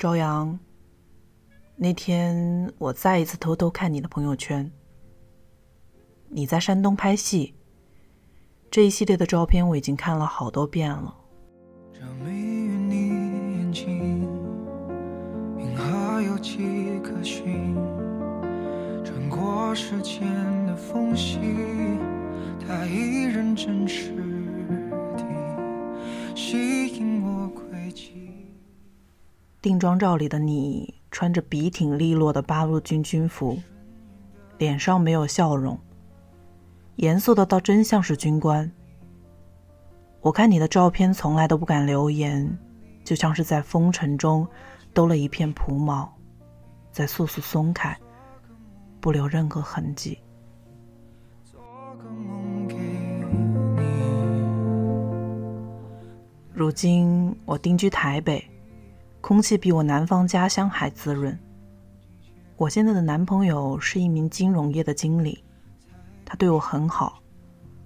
朝阳，那天我再一次偷偷看你的朋友圈，你在山东拍戏。这一系列的照片我已经看了好多遍了。着迷于你眼睛，银河有迹可循，穿过时间的缝隙，它依然真实地吸引我轨迹。定妆照里的你穿着笔挺利落的八路军军服，脸上没有笑容，严肃的倒真像是军官。我看你的照片，从来都不敢留言，就像是在风尘中兜了一片蒲毛，在速速松开，不留任何痕迹。如今我定居台北，空气比我南方家乡还滋润。我现在的男朋友是一名金融业的经理，他对我很好，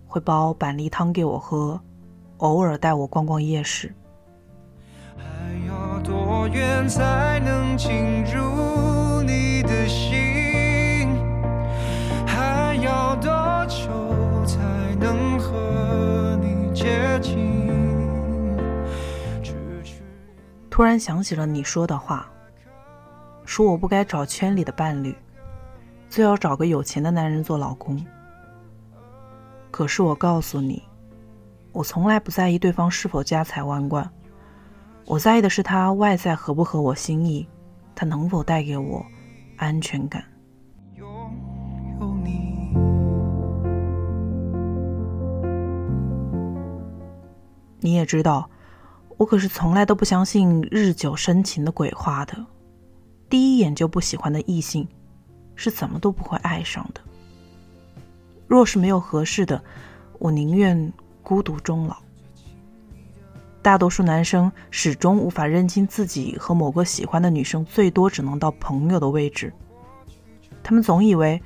会煲板栗汤给我喝，偶尔带我逛逛夜市。还要多远才能进入你的心？还要多久才能和你接近？突然想起了你说的话，说我不该找圈里的伴侣，最好找个有钱的男人做老公。可是我告诉你，我从来不在意对方是否家财万贯，我在意的是他外在合不合我心意，他能否带给我安全感。你也知道，我可是从来都不相信日久生情的鬼话的。第一眼就不喜欢的异性，是怎么都不会爱上的。若是没有合适的，我宁愿孤独终老。大多数男生始终无法认清自己和某个喜欢的女生最多只能到朋友的位置，他们总以为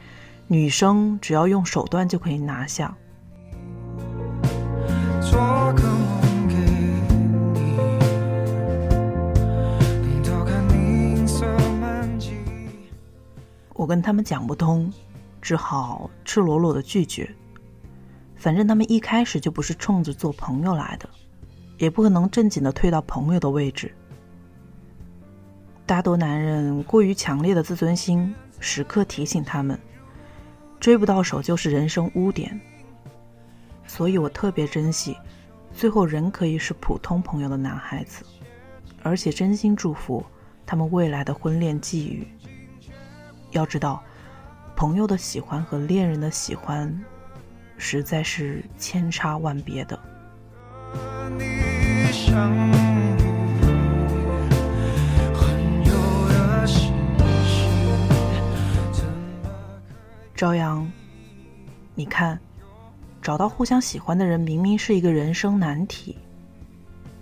女生只要用手段就可以拿下。我跟他们讲不通，只好赤裸裸的拒绝。反正他们一开始就不是冲着做朋友来的，也不可能正经的退到朋友的位置。大多男人过于强烈的自尊心，时刻提醒他们，追不到手就是人生污点。所以我特别珍惜，最后仍可以是普通朋友的男孩子，而且真心祝福他们未来的婚恋际遇。要知道，朋友的喜欢和恋人的喜欢，实在是千差万别的。你相遇，很有的心事，怎么朝阳，你看，找到互相喜欢的人，明明是一个人生难题。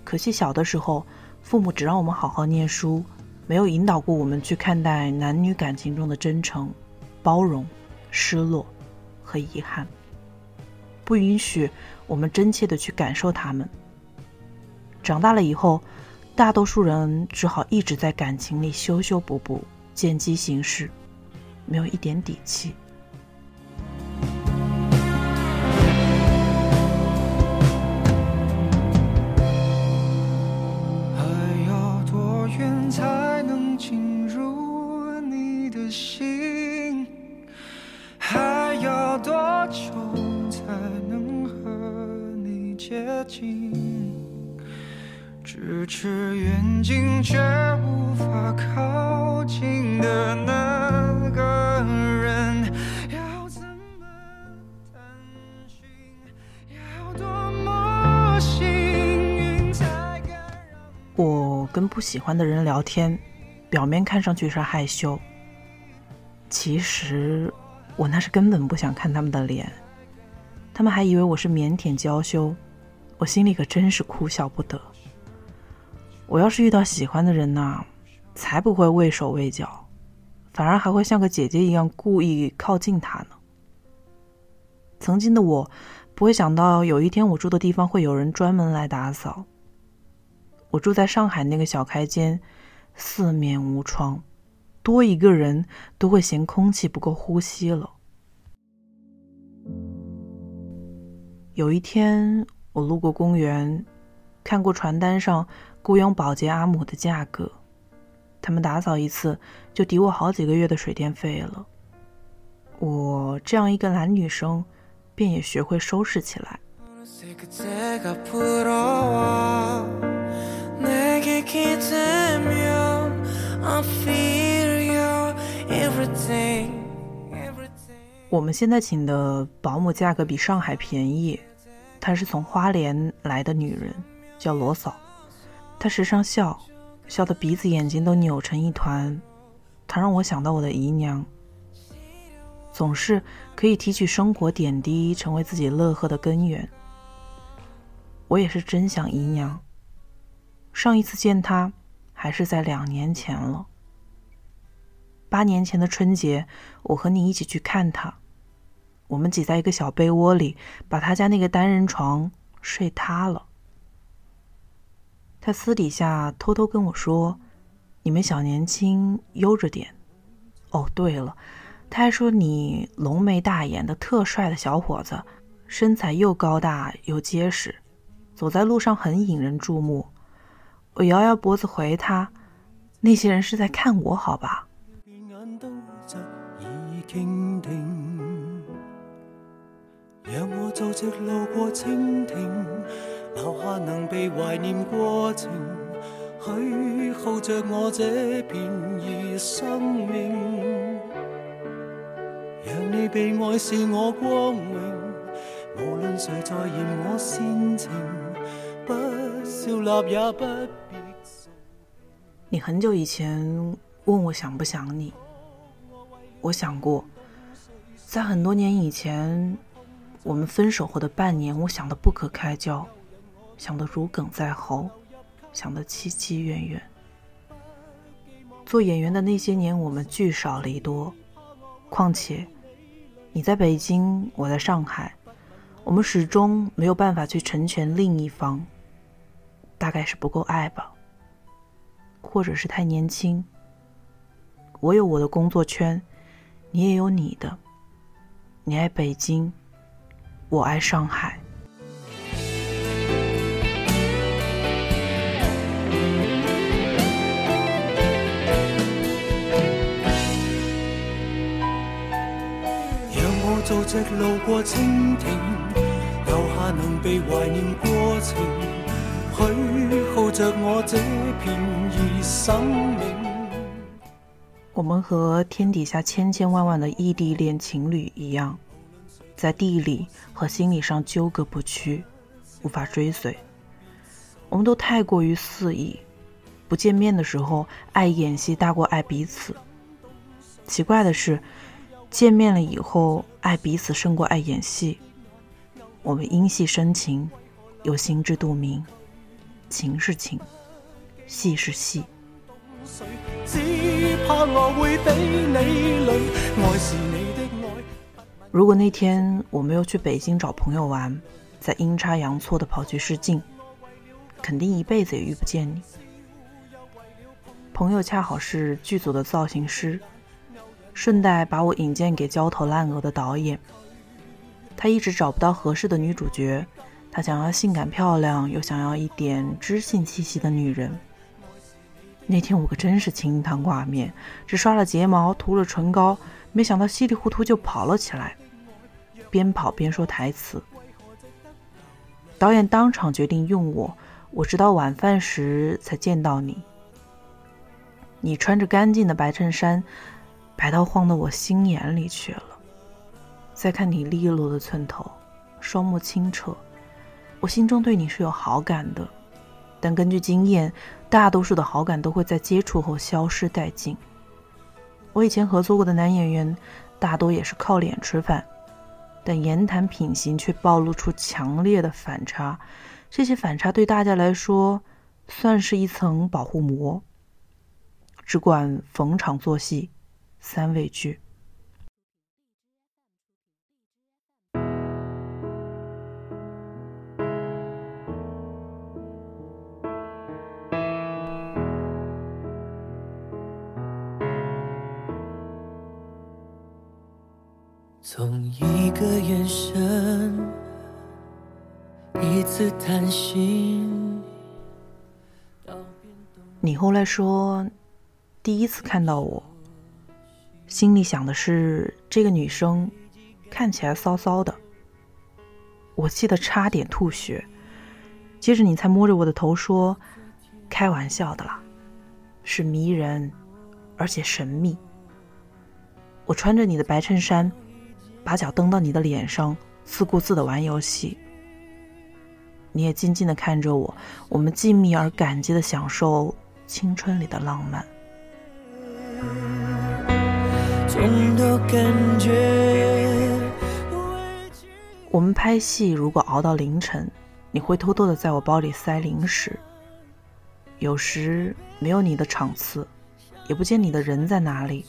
可惜小的时候，父母只让我们好好念书，没有引导过我们去看待男女感情中的真诚、包容、失落和遗憾，不允许我们真切的去感受他们。长大了以后，大多数人只好一直在感情里修修补补、见机行事，没有一点底气。喜欢的人聊天，表面看上去是害羞，其实我那是根本不想看他们的脸。他们还以为我是腼腆娇羞，我心里可真是哭笑不得。我要是遇到喜欢的人呐、才不会畏手畏脚，反而还会像个姐姐一样故意靠近他呢。曾经的我，不会想到有一天我住的地方会有人专门来打扫。我住在上海那个小开间，四面无窗，多一个人都会嫌空气不够呼吸了。有一天，我路过公园，看过传单上雇佣保洁阿姆的价格，他们打扫一次就抵我好几个月的水电费了。我这样一个懒女生，便也学会收拾起来。我们现在请的保姆价格比上海便宜。她是从花莲来的女人，叫罗嫂。她时常笑，笑得鼻子眼睛都扭成一团。她让我想到我的姨娘，总是可以提取生活点滴，成为自己乐呵的根源。我也是真想姨娘。上一次见他，还是在两年前了。八年前的春节，我和你一起去看他。我们挤在一个小被窝里，把他家那个单人床睡塌了。他私底下偷偷跟我说：“你们小年轻悠着点。”哦，对了，他还说你浓眉大眼的特帅的小伙子，身材又高大又结实，走在路上很引人注目。我摇摇脖子回他：“那些人是在看我，好吧？”让我做着路过蜻蜓，留下能被怀念过程，许耗着我这片儿生命。让你被爱是我光荣，无论谁在嫌我煽情，不笑纳也不。你很久以前问我想不想你，我想过，在很多年以前。我们分手后的半年，我想的不可开交，想的如鲠在喉，想的凄凄怨怨。做演员的那些年，我们聚少离多。况且，你在北京，我在上海，我们始终没有办法去成全另一方。大概是不够爱吧，或者是太年轻。我有我的工作圈，你也有你的。你爱北京。我爱上海。让我做只路过蜻蜓，留下能被怀念过程，许着我这片儿生命。我们和天底下千千万万的异地恋情侣一样。在地理和心理上纠葛不屈，无法追随。我们都太过于肆意，不见面的时候爱演戏大过爱彼此。奇怪的是，见面了以后爱彼此胜过爱演戏。我们因戏生情，又心知肚明，情是情，戏是戏。如果那天我没有去北京找朋友玩，再阴差阳错的跑去试镜，肯定一辈子也遇不见你。朋友恰好是剧组的造型师，顺带把我引荐给焦头烂额的导演。他一直找不到合适的女主角，他想要性感漂亮又想要一点知性气息的女人。那天我可真是清汤挂面，只刷了睫毛，涂了唇膏。没想到稀里糊涂就跑了起来，边跑边说台词。导演当场决定用我，我直到晚饭时才见到你。你穿着干净的白衬衫，白到晃到我心眼里去了。再看你利落的寸头，双目清澈，我心中对你是有好感的。但根据经验，大多数的好感都会在接触后消失殆尽。我以前合作过的男演员，大多也是靠脸吃饭，但言谈品行却暴露出强烈的反差。这些反差对大家来说，算是一层保护膜。只管逢场作戏，三味剧。从一个眼神，一次谈心。你后来说，第一次看到我，心里想的是这个女生看起来骚骚的，我气得差点吐血。接着你才摸着我的头说：“开玩笑的啦，是迷人，而且神秘。”我穿着你的白衬衫，把脚蹬到你的脸上，自顾自的玩游戏。你也静静的看着我，我们静谧而感激的享受青春里的浪漫。我们拍戏如果熬到凌晨，你会偷偷的在我包里塞零食。有时没有你的场次，也不见你的人在哪里。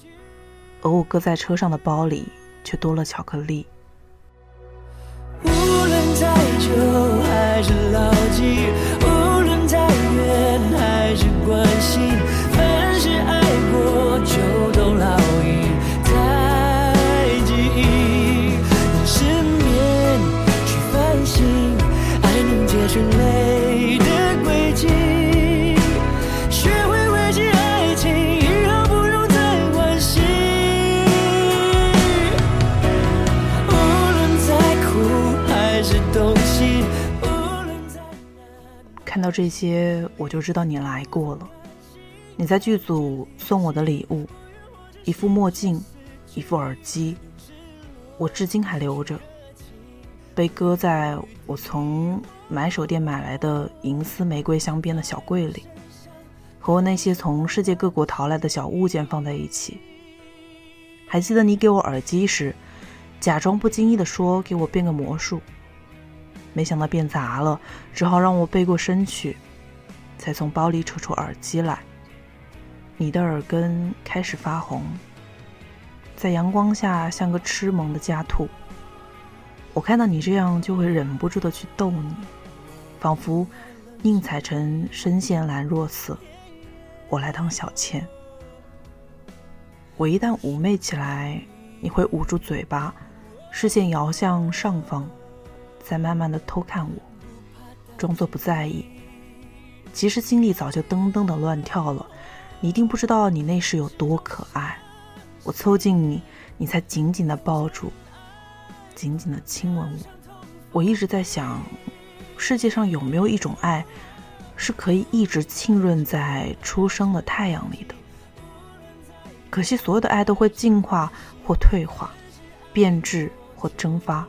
而我搁在车上的包里，却多了巧克力。无论再久还是牢记，到这些，我就知道你来过了。你在剧组送我的礼物，一副墨镜，一副耳机，我至今还留着，被搁在我从买手店买来的银丝玫瑰镶边的小柜里，和我那些从世界各国淘来的小物件放在一起。还记得你给我耳机时，假装不经意的说：“给我变个魔术。”没想到变砸了，只好让我背过身去，才从包里扯出耳机来。你的耳根开始发红，在阳光下像个吃萌的家兔。我看到你这样，就会忍不住的去逗你，仿佛宁采臣身陷兰若寺，我来当小妾。我一旦妩媚起来，你会捂住嘴巴，视线摇向上方。在慢慢的偷看我，装作不在意，其实心里早就噔噔的乱跳了。你一定不知道你那时有多可爱。我凑近你，你才紧紧的抱住，紧紧的亲吻我。我一直在想，世界上有没有一种爱，是可以一直浸润在初升的太阳里的？可惜所有的爱都会进化或退化，变质或蒸发。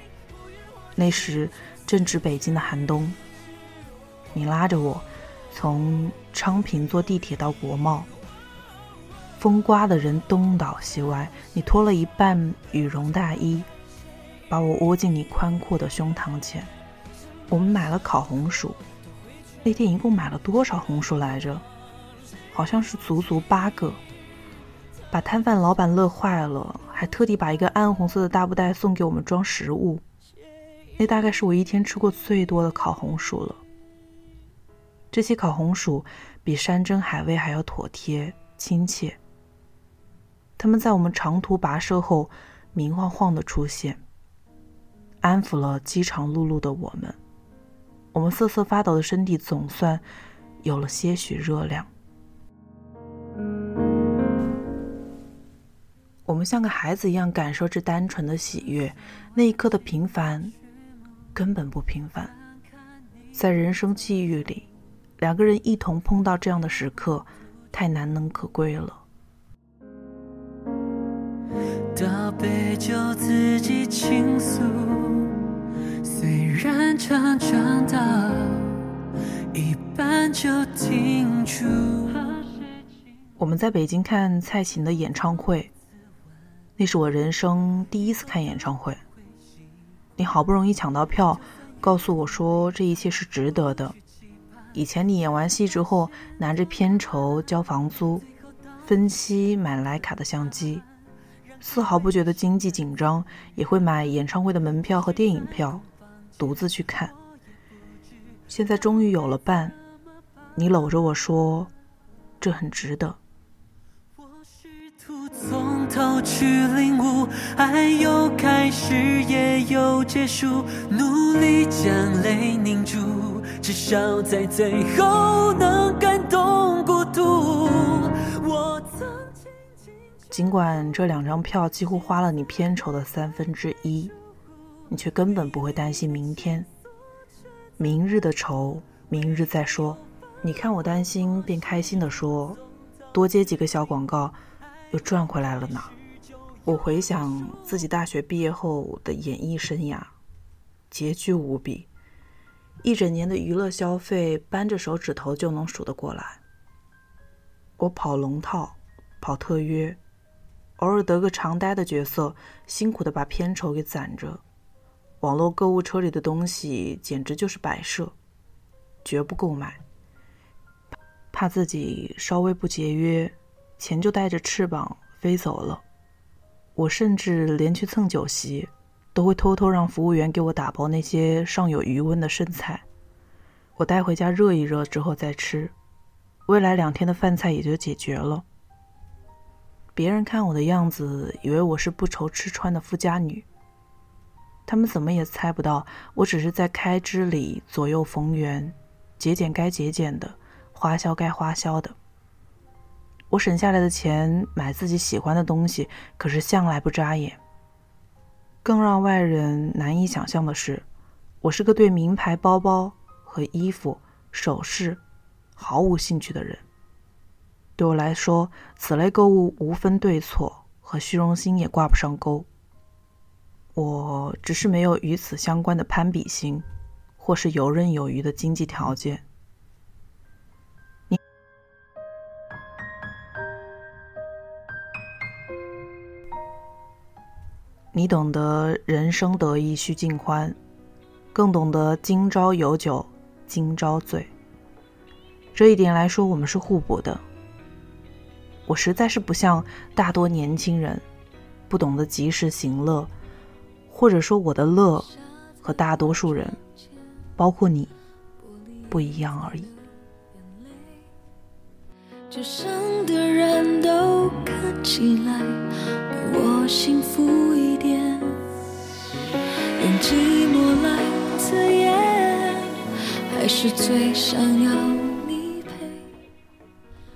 那时正值北京的寒冬，你拉着我从昌平坐地铁到国贸，风刮的人东倒西歪。你脱了一半羽绒大衣，把我窝进你宽阔的胸膛前。我们买了烤红薯，那天一共买了多少红薯来着？好像是足足八个，把摊贩老板乐坏了，还特地把一个暗红色的大布袋送给我们装食物。那大概是我一天吃过最多的烤红薯了。这些烤红薯比山珍海味还要妥帖亲切。他们在我们长途跋涉后明晃晃的出现，安抚了饥肠辘辘的我们。我们瑟瑟发抖的身体总算有了些许热量。我们像个孩子一样感受着单纯的喜悦，那一刻的平凡。根本不平凡，在人生际遇里，两个人一同碰到这样的时刻，太难能可贵了。倒杯酒自己倾诉，虽然常常到一半就停住。我们在北京看蔡琴的演唱会，那是我人生第一次看演唱会。你好不容易抢到票，告诉我说这一切是值得的。以前你演完戏之后，拿着片酬交房租，分期买徕卡的相机，丝毫不觉得经济紧张，也会买演唱会的门票和电影票，独自去看。现在终于有了伴，你搂着我说，这很值得。从头去领悟，爱有开始也有结束，努力将泪凝住，至少在最后能感动孤独。我曾经尽管这两张票几乎花了你片酬的三分之一，你却根本不会担心明天。明日的愁，明日再说。你看我担心，便开心地说：“多接几个小广告，又赚回来了呢。”我回想自己大学毕业后的演艺生涯，拮据无比，一整年的娱乐消费，扳着手指头就能数得过来。我跑龙套，跑特约，偶尔得个常呆的角色，辛苦的把片酬给攒着。网络购物车里的东西简直就是摆设，绝不购买。怕自己稍微不节约，钱就带着翅膀飞走了。我甚至连去蹭酒席，都会偷偷让服务员给我打包那些尚有余温的剩菜，我带回家热一热之后再吃，未来两天的饭菜也就解决了。别人看我的样子，以为我是不愁吃穿的富家女。他们怎么也猜不到，我只是在开支里左右逢源，节俭该节俭的，花销该花销的。我省下来的钱买自己喜欢的东西，可是向来不眨眼。更让外人难以想象的是，我是个对名牌包包和衣服、首饰毫无兴趣的人。对我来说，此类购物无分对错，和虚荣心也挂不上钩。我只是没有与此相关的攀比心，或是游刃有余的经济条件。你懂得人生得意须尽欢，更懂得今朝有酒今朝醉。这一点来说，我们是互补的。我实在是不像大多年轻人，不懂得及时行乐。或者说，我的乐和大多数人，包括你，不一样而已。街上的人都看起来比我幸福用寂寞来测验，还是最想要你陪。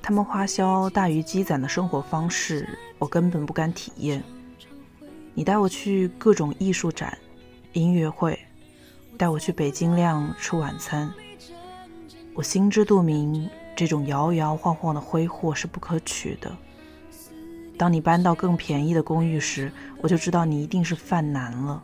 他们花销大于积攒的生活方式，我根本不敢体验。你带我去各种艺术展、音乐会，带我去北京亮吃晚餐。我心知肚明，这种摇摇晃晃的挥霍是不可取的。当你搬到更便宜的公寓时，我就知道你一定是犯难了。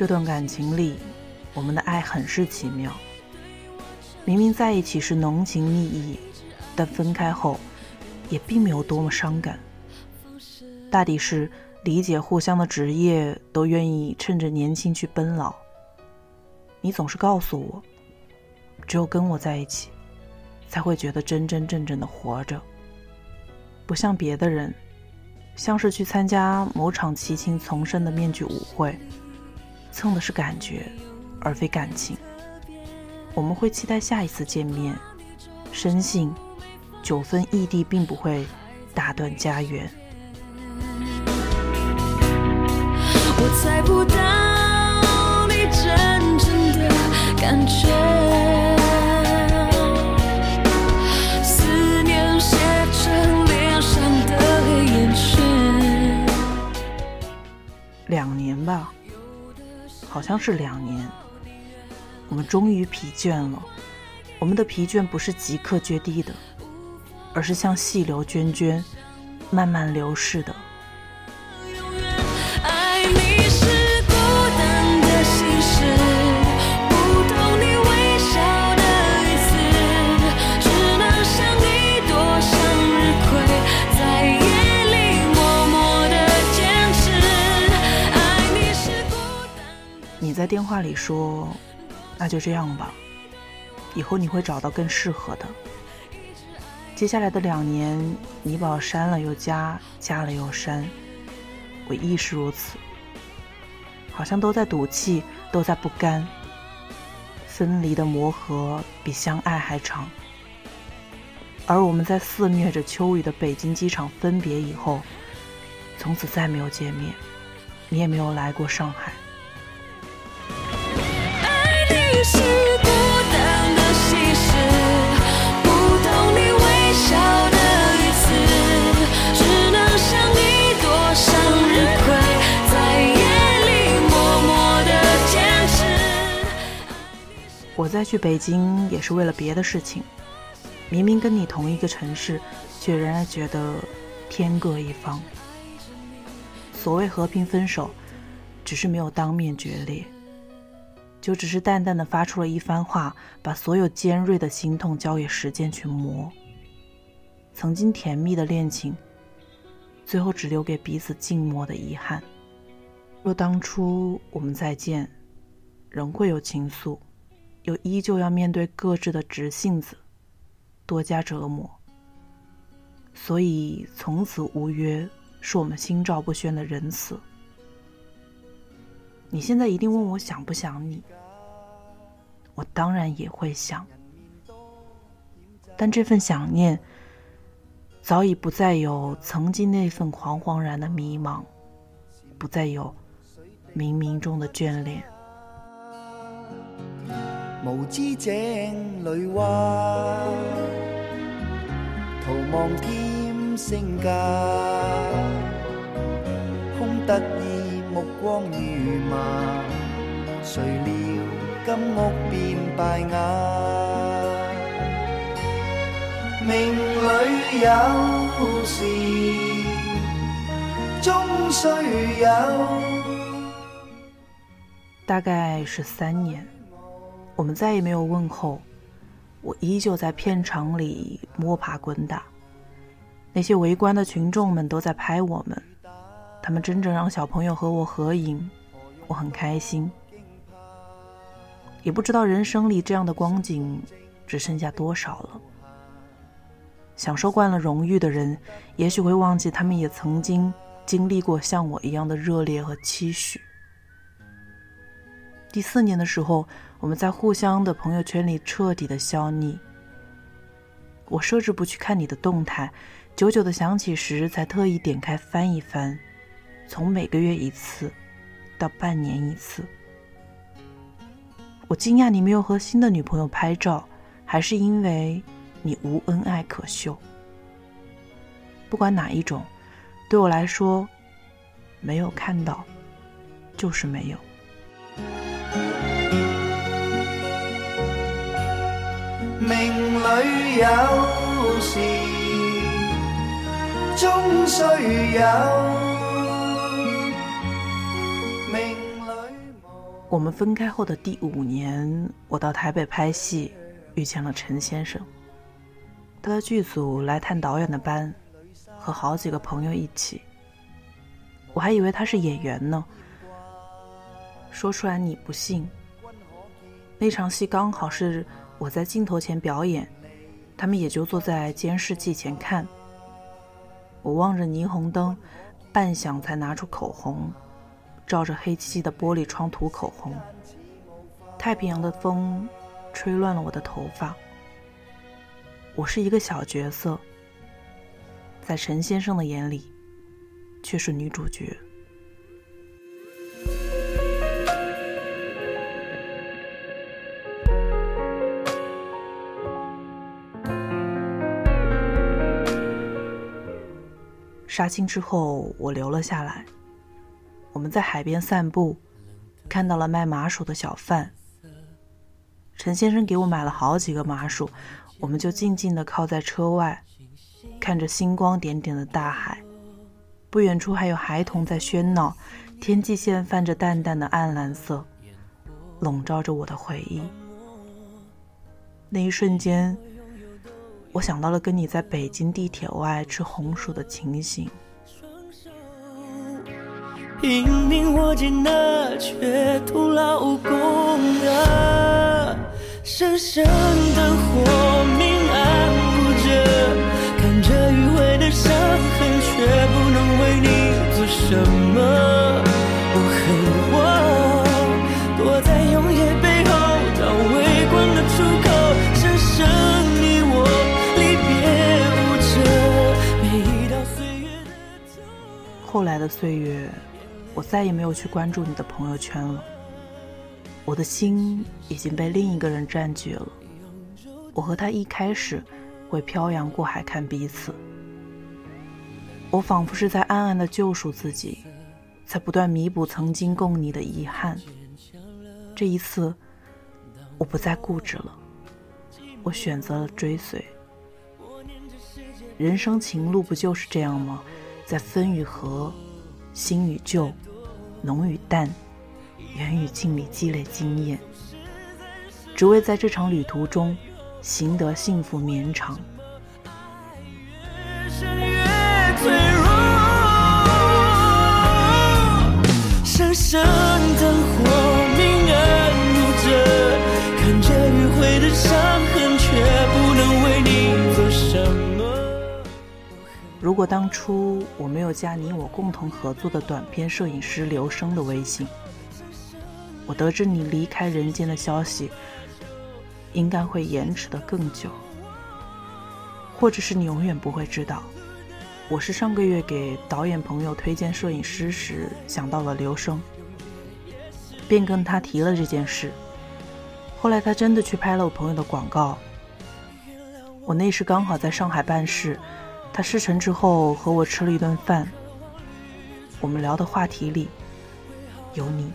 这段感情里，我们的爱很是奇妙，明明在一起是浓情蜜意，但分开后。也并没有多么伤感，大抵是理解互相的职业，都愿意趁着年轻去奔老。你总是告诉我，只有跟我在一起，才会觉得真真正正的活着，不像别的人，像是去参加某场齐秦丛生的面具舞会，蹭的是感觉，而非感情。我们会期待下一次见面，深信。九分异地并不会打断家园。我猜不到你真正的感觉。思念写成脸上的黑眼圈。好像是两年。我们终于疲倦了，我们的疲倦不是即刻决堤的，而是像细流涓涓，慢慢流逝的。在电话里说：“那就这样吧，以后你会找到更适合的。”接下来的两年，你把我删了又加，加了又删，我亦是如此，好像都在赌气，都在不甘。分离的磨合比相爱还长，而我们在肆虐着秋雨的北京机场分别以后，从此再没有见面，你也没有来过上海。我再去北京也是为了别的事情，明明跟你同一个城市，却仍然觉得天各一方。所谓和平分手，只是没有当面决裂。就只是淡淡的发出了一番话，把所有尖锐的心痛交给时间去磨。曾经甜蜜的恋情，最后只留给彼此静默的遗憾。若当初我们再见，仍会有情愫，又依旧要面对各自的直性子，多加折磨。所以从此无约，是我们心照不宣的仁慈。你现在一定问我想不想你？我当然也会想，但这份想念早已不再有曾经那份惶惶然的迷茫，不再有冥冥中的眷恋。无知井里蛙，徒望添声价，空得意目光如麻，谁料？金屋变败瓦，命里有时终须有。大概是三年，我们再也没有问候。我依旧在片场里摸爬滚打，那些围观的群众们都在拍我们，他们真正让小朋友和我合影，我很开心。也不知道人生里这样的光景只剩下多少了。享受惯了荣誉的人，也许会忘记他们也曾经经历过像我一样的热烈和期许。第四年的时候，我们在互相的朋友圈里彻底的消匿。我设置不去看你的动态，久久的想起时才特意点开翻一翻，从每个月一次，到半年一次。我惊讶你没有和新的女朋友拍照，还是因为你无恩爱可秀？不管哪一种，对我来说，没有看到就是没有。命里有时终须有。我们分开后的第五年，我到台北拍戏，遇见了陈先生。他的剧组来探导演的班，和好几个朋友一起。我还以为他是演员呢。说出来你不信。那场戏刚好是我在镜头前表演，他们也就坐在监视器前看。我望着霓虹灯，半晌才拿出口红。照着黑漆漆的玻璃窗涂口红，太平洋的风吹乱了我的头发。我是一个小角色，在陈先生的眼里，却是女主角。杀青之后，我留了下来。我们在海边散步，看到了卖麻薯的小贩。陈先生给我买了好几个麻薯，我们就静静地靠在车外，看着星光点点的大海。不远处还有孩童在喧闹，天际线泛着淡淡的暗蓝色，笼罩着我的回忆。那一瞬间，我想到了跟你在北京地铁外吃红薯的情形。拼命握紧了，却徒劳无功啊！深深的火明暗不着，看着迂回的伤痕，却不能为你做什么。我恨我躲在永夜背后，找微光的出口，深深你我离别无着。每一道岁月的后来的岁月。我再也没有去关注你的朋友圈了，我的心已经被另一个人占据了。我和他一开始会漂洋过海看彼此，我仿佛是在暗暗的救赎自己，在不断弥补曾经共你的遗憾。这一次，我不再固执了，我选择了追随。人生情路不就是这样吗？在分与合。新与旧，浓与淡，远与近里积累经验，只为在这场旅途中，行得幸福绵长。深如果当初我没有加你我共同合作的短片摄影师刘生的微信，我得知你离开人间的消息，应该会延迟的更久，或者是你永远不会知道。我是上个月给导演朋友推荐摄影师时想到了刘生，便跟他提了这件事。后来他真的去拍了我朋友的广告，我那时刚好在上海办事。他事成之后和我吃了一顿饭，我们聊的话题里有你。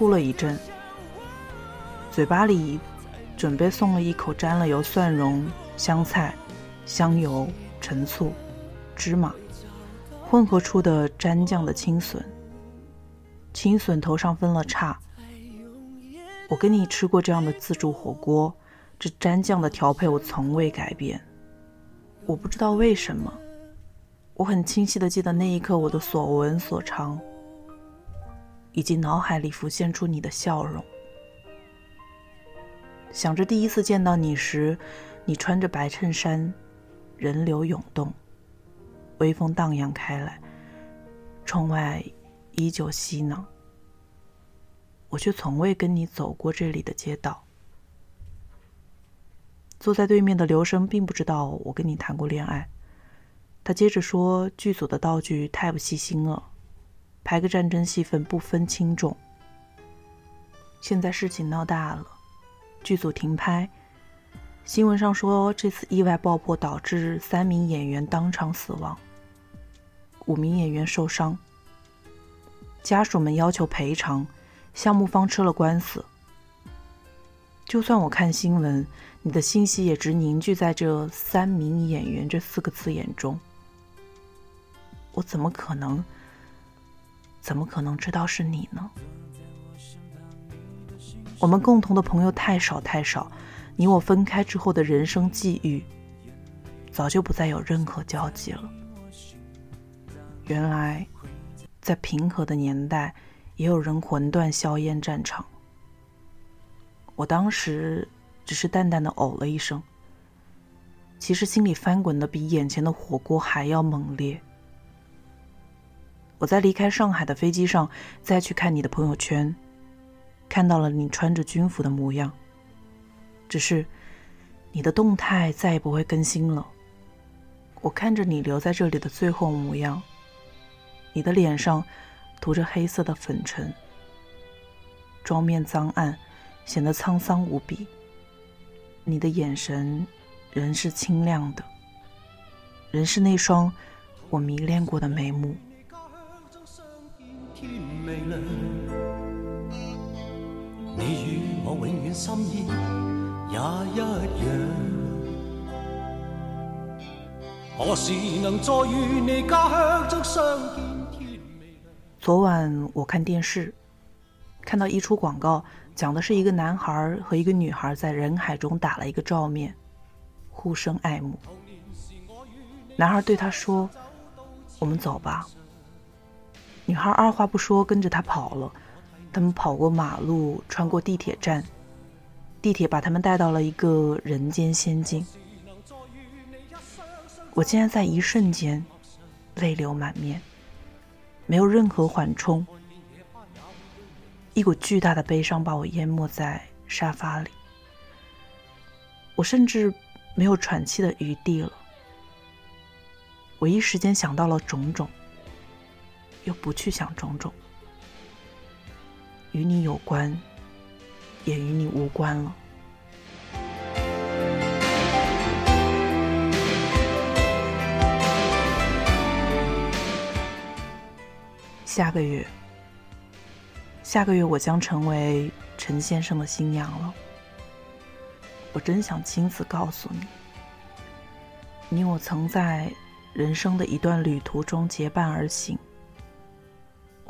哭了一阵，嘴巴里准备送了一口沾了油蒜蓉、香菜、香油、陈醋、芝麻混合出的蘸酱的青笋。青笋头上分了叉。我跟你吃过这样的自助火锅，这蘸酱的调配我从未改变。我不知道为什么，我很清晰的记得那一刻我的所闻所尝。以及脑海里浮现出你的笑容，想着第一次见到你时，你穿着白衬衫，人流涌动，微风荡漾开来，窗外依旧熙攘，我却从未跟你走过这里的街道。坐在对面的刘生并不知道我跟你谈过恋爱，他接着说：“剧组的道具太不细心了。”拍个战争戏份不分轻重。现在事情闹大了，剧组停拍。新闻上说这次意外爆破导致三名演员当场死亡，五名演员受伤。家属们要求赔偿，项目方吃了官司。就算我看新闻，你的信息也只凝聚在这三名演员这四个字眼中。我怎么可能？怎么可能知道是你呢？我们共同的朋友太少太少，你我分开之后的人生际遇，早就不再有任何交集了。原来，在平和的年代，也有人魂断硝烟战场。我当时只是淡淡的哦了一声，其实心里翻滚的比眼前的火锅还要猛烈。我在离开上海的飞机上再去看你的朋友圈，看到了你穿着军服的模样。只是你的动态再也不会更新了。我看着你留在这里的最后模样，你的脸上涂着黑色的粉尘，妆面脏暗，显得沧桑无比。你的眼神仍是清亮的，仍是那双我迷恋过的眉目。昨晚我看电视，看到一出广告，讲的是一个男孩和一个女孩在人海中打了一个照面，互生爱慕。男孩对她说：“我们走吧。”女孩二话不说跟着他跑了。他们跑过马路，穿过地铁站，地铁把他们带到了一个人间仙境。我竟然在一瞬间泪流满面，没有任何缓冲，一股巨大的悲伤把我淹没在沙发里。我甚至没有喘气的余地了。我一时间想到了种种，又不去想种种。与你有关，也与你无关了。下个月，下个月我将成为陈先生的新娘了。我真想亲自告诉你，你我曾在人生的一段旅途中结伴而行，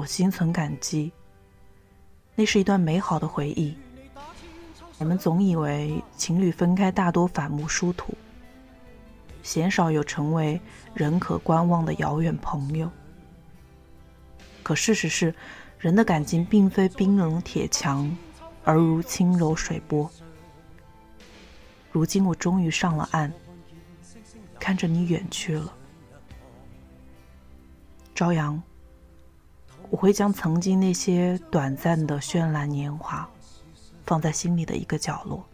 我心存感激。那是一段美好的回忆。我们总以为情侣分开大多反目殊途，鲜少有成为人可观望的遥远朋友。可事实是，人的感情并非冰冷铁墙，而如轻柔水波。如今我终于上了岸，看着你远去了，朝阳。我会将曾经那些短暂的绚烂年华，放在心里的一个角落，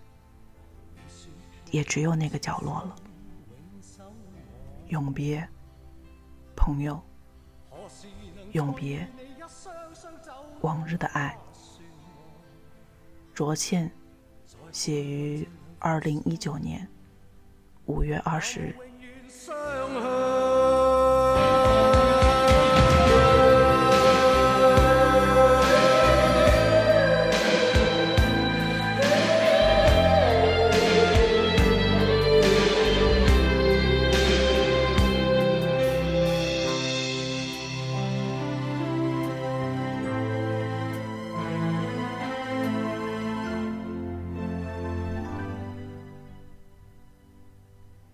也只有那个角落了。永别，朋友。永别，往日的爱。卓倩，写于二零一九年五月二十日。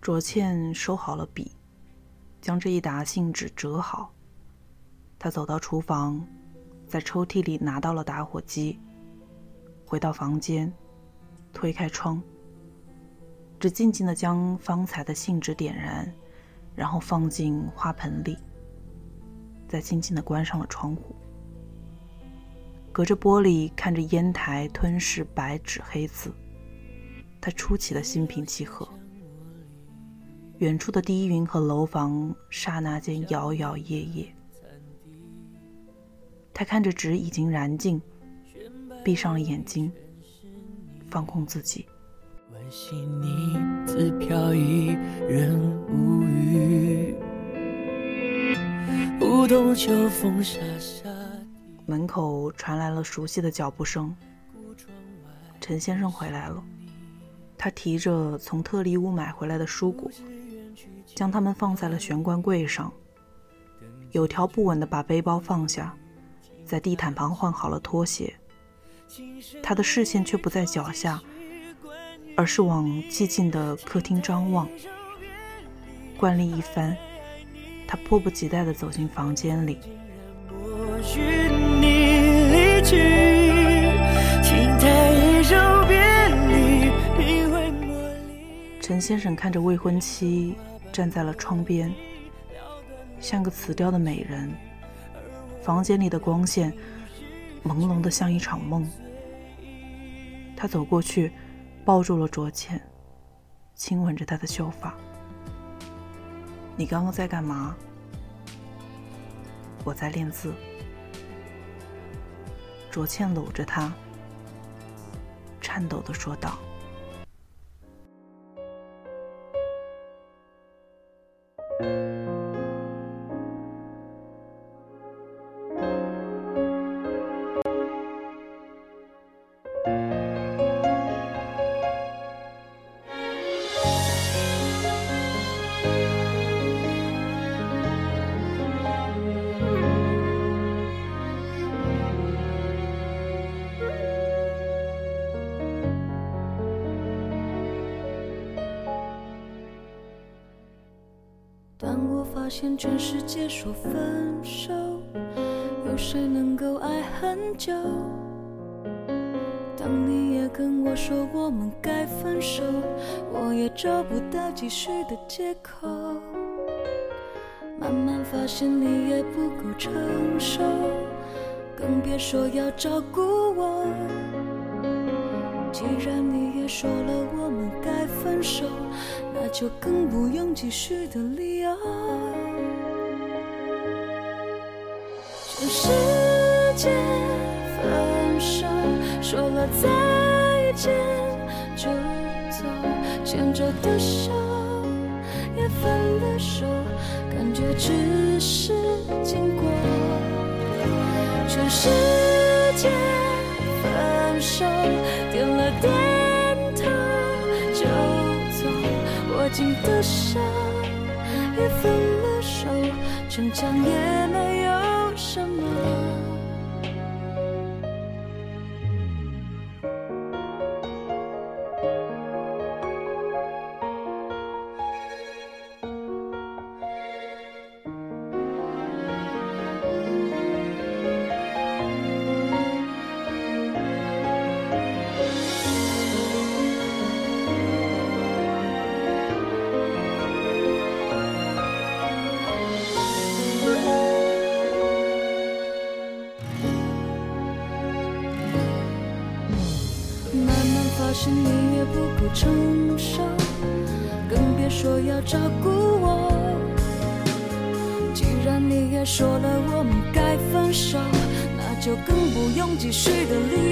卓倩收好了笔，将这一沓信纸折好。她走到厨房，在抽屉里拿到了打火机。回到房间，推开窗，只静静的将方才的信纸点燃，然后放进花盆里，再轻轻的关上了窗户。隔着玻璃看着烟台吞噬白纸黑字，他出奇的心平气和。远处的低云和楼房，刹那间摇摇曳曳。他看着纸已经燃尽，闭上了眼睛，放空自己。门口传来了熟悉的脚步声。陈先生回来了，他提着从特利屋买回来的蔬果。将它们放在了玄关柜上，有条不紊地把背包放下，在地毯旁换好了拖鞋。他的视线却不在脚下，而是往寂静的客厅张望。惯例一番，他迫不及待地走进房间里。陈先生看着未婚妻。站在了窗边，像个辞掉的美人，房间里的光线朦胧的像一场梦。他走过去，抱住了卓倩，亲吻着她的秀发。你刚刚在干嘛？我在练字。卓倩搂着他，颤抖的说道。当我发现全世界说分手，有谁能够爱很久？当你也跟我说我们该分手，我也找不到继续的借口。慢慢发现你也不够成熟，更别说要照顾我。既然你也说了我们该分手，那就更不用继续的理由。全世界分手，说了再见就走，牵着的手也分了手，感觉只是经过。全世界分手，紧的手也分了手，逞强也没更不用继续的理由。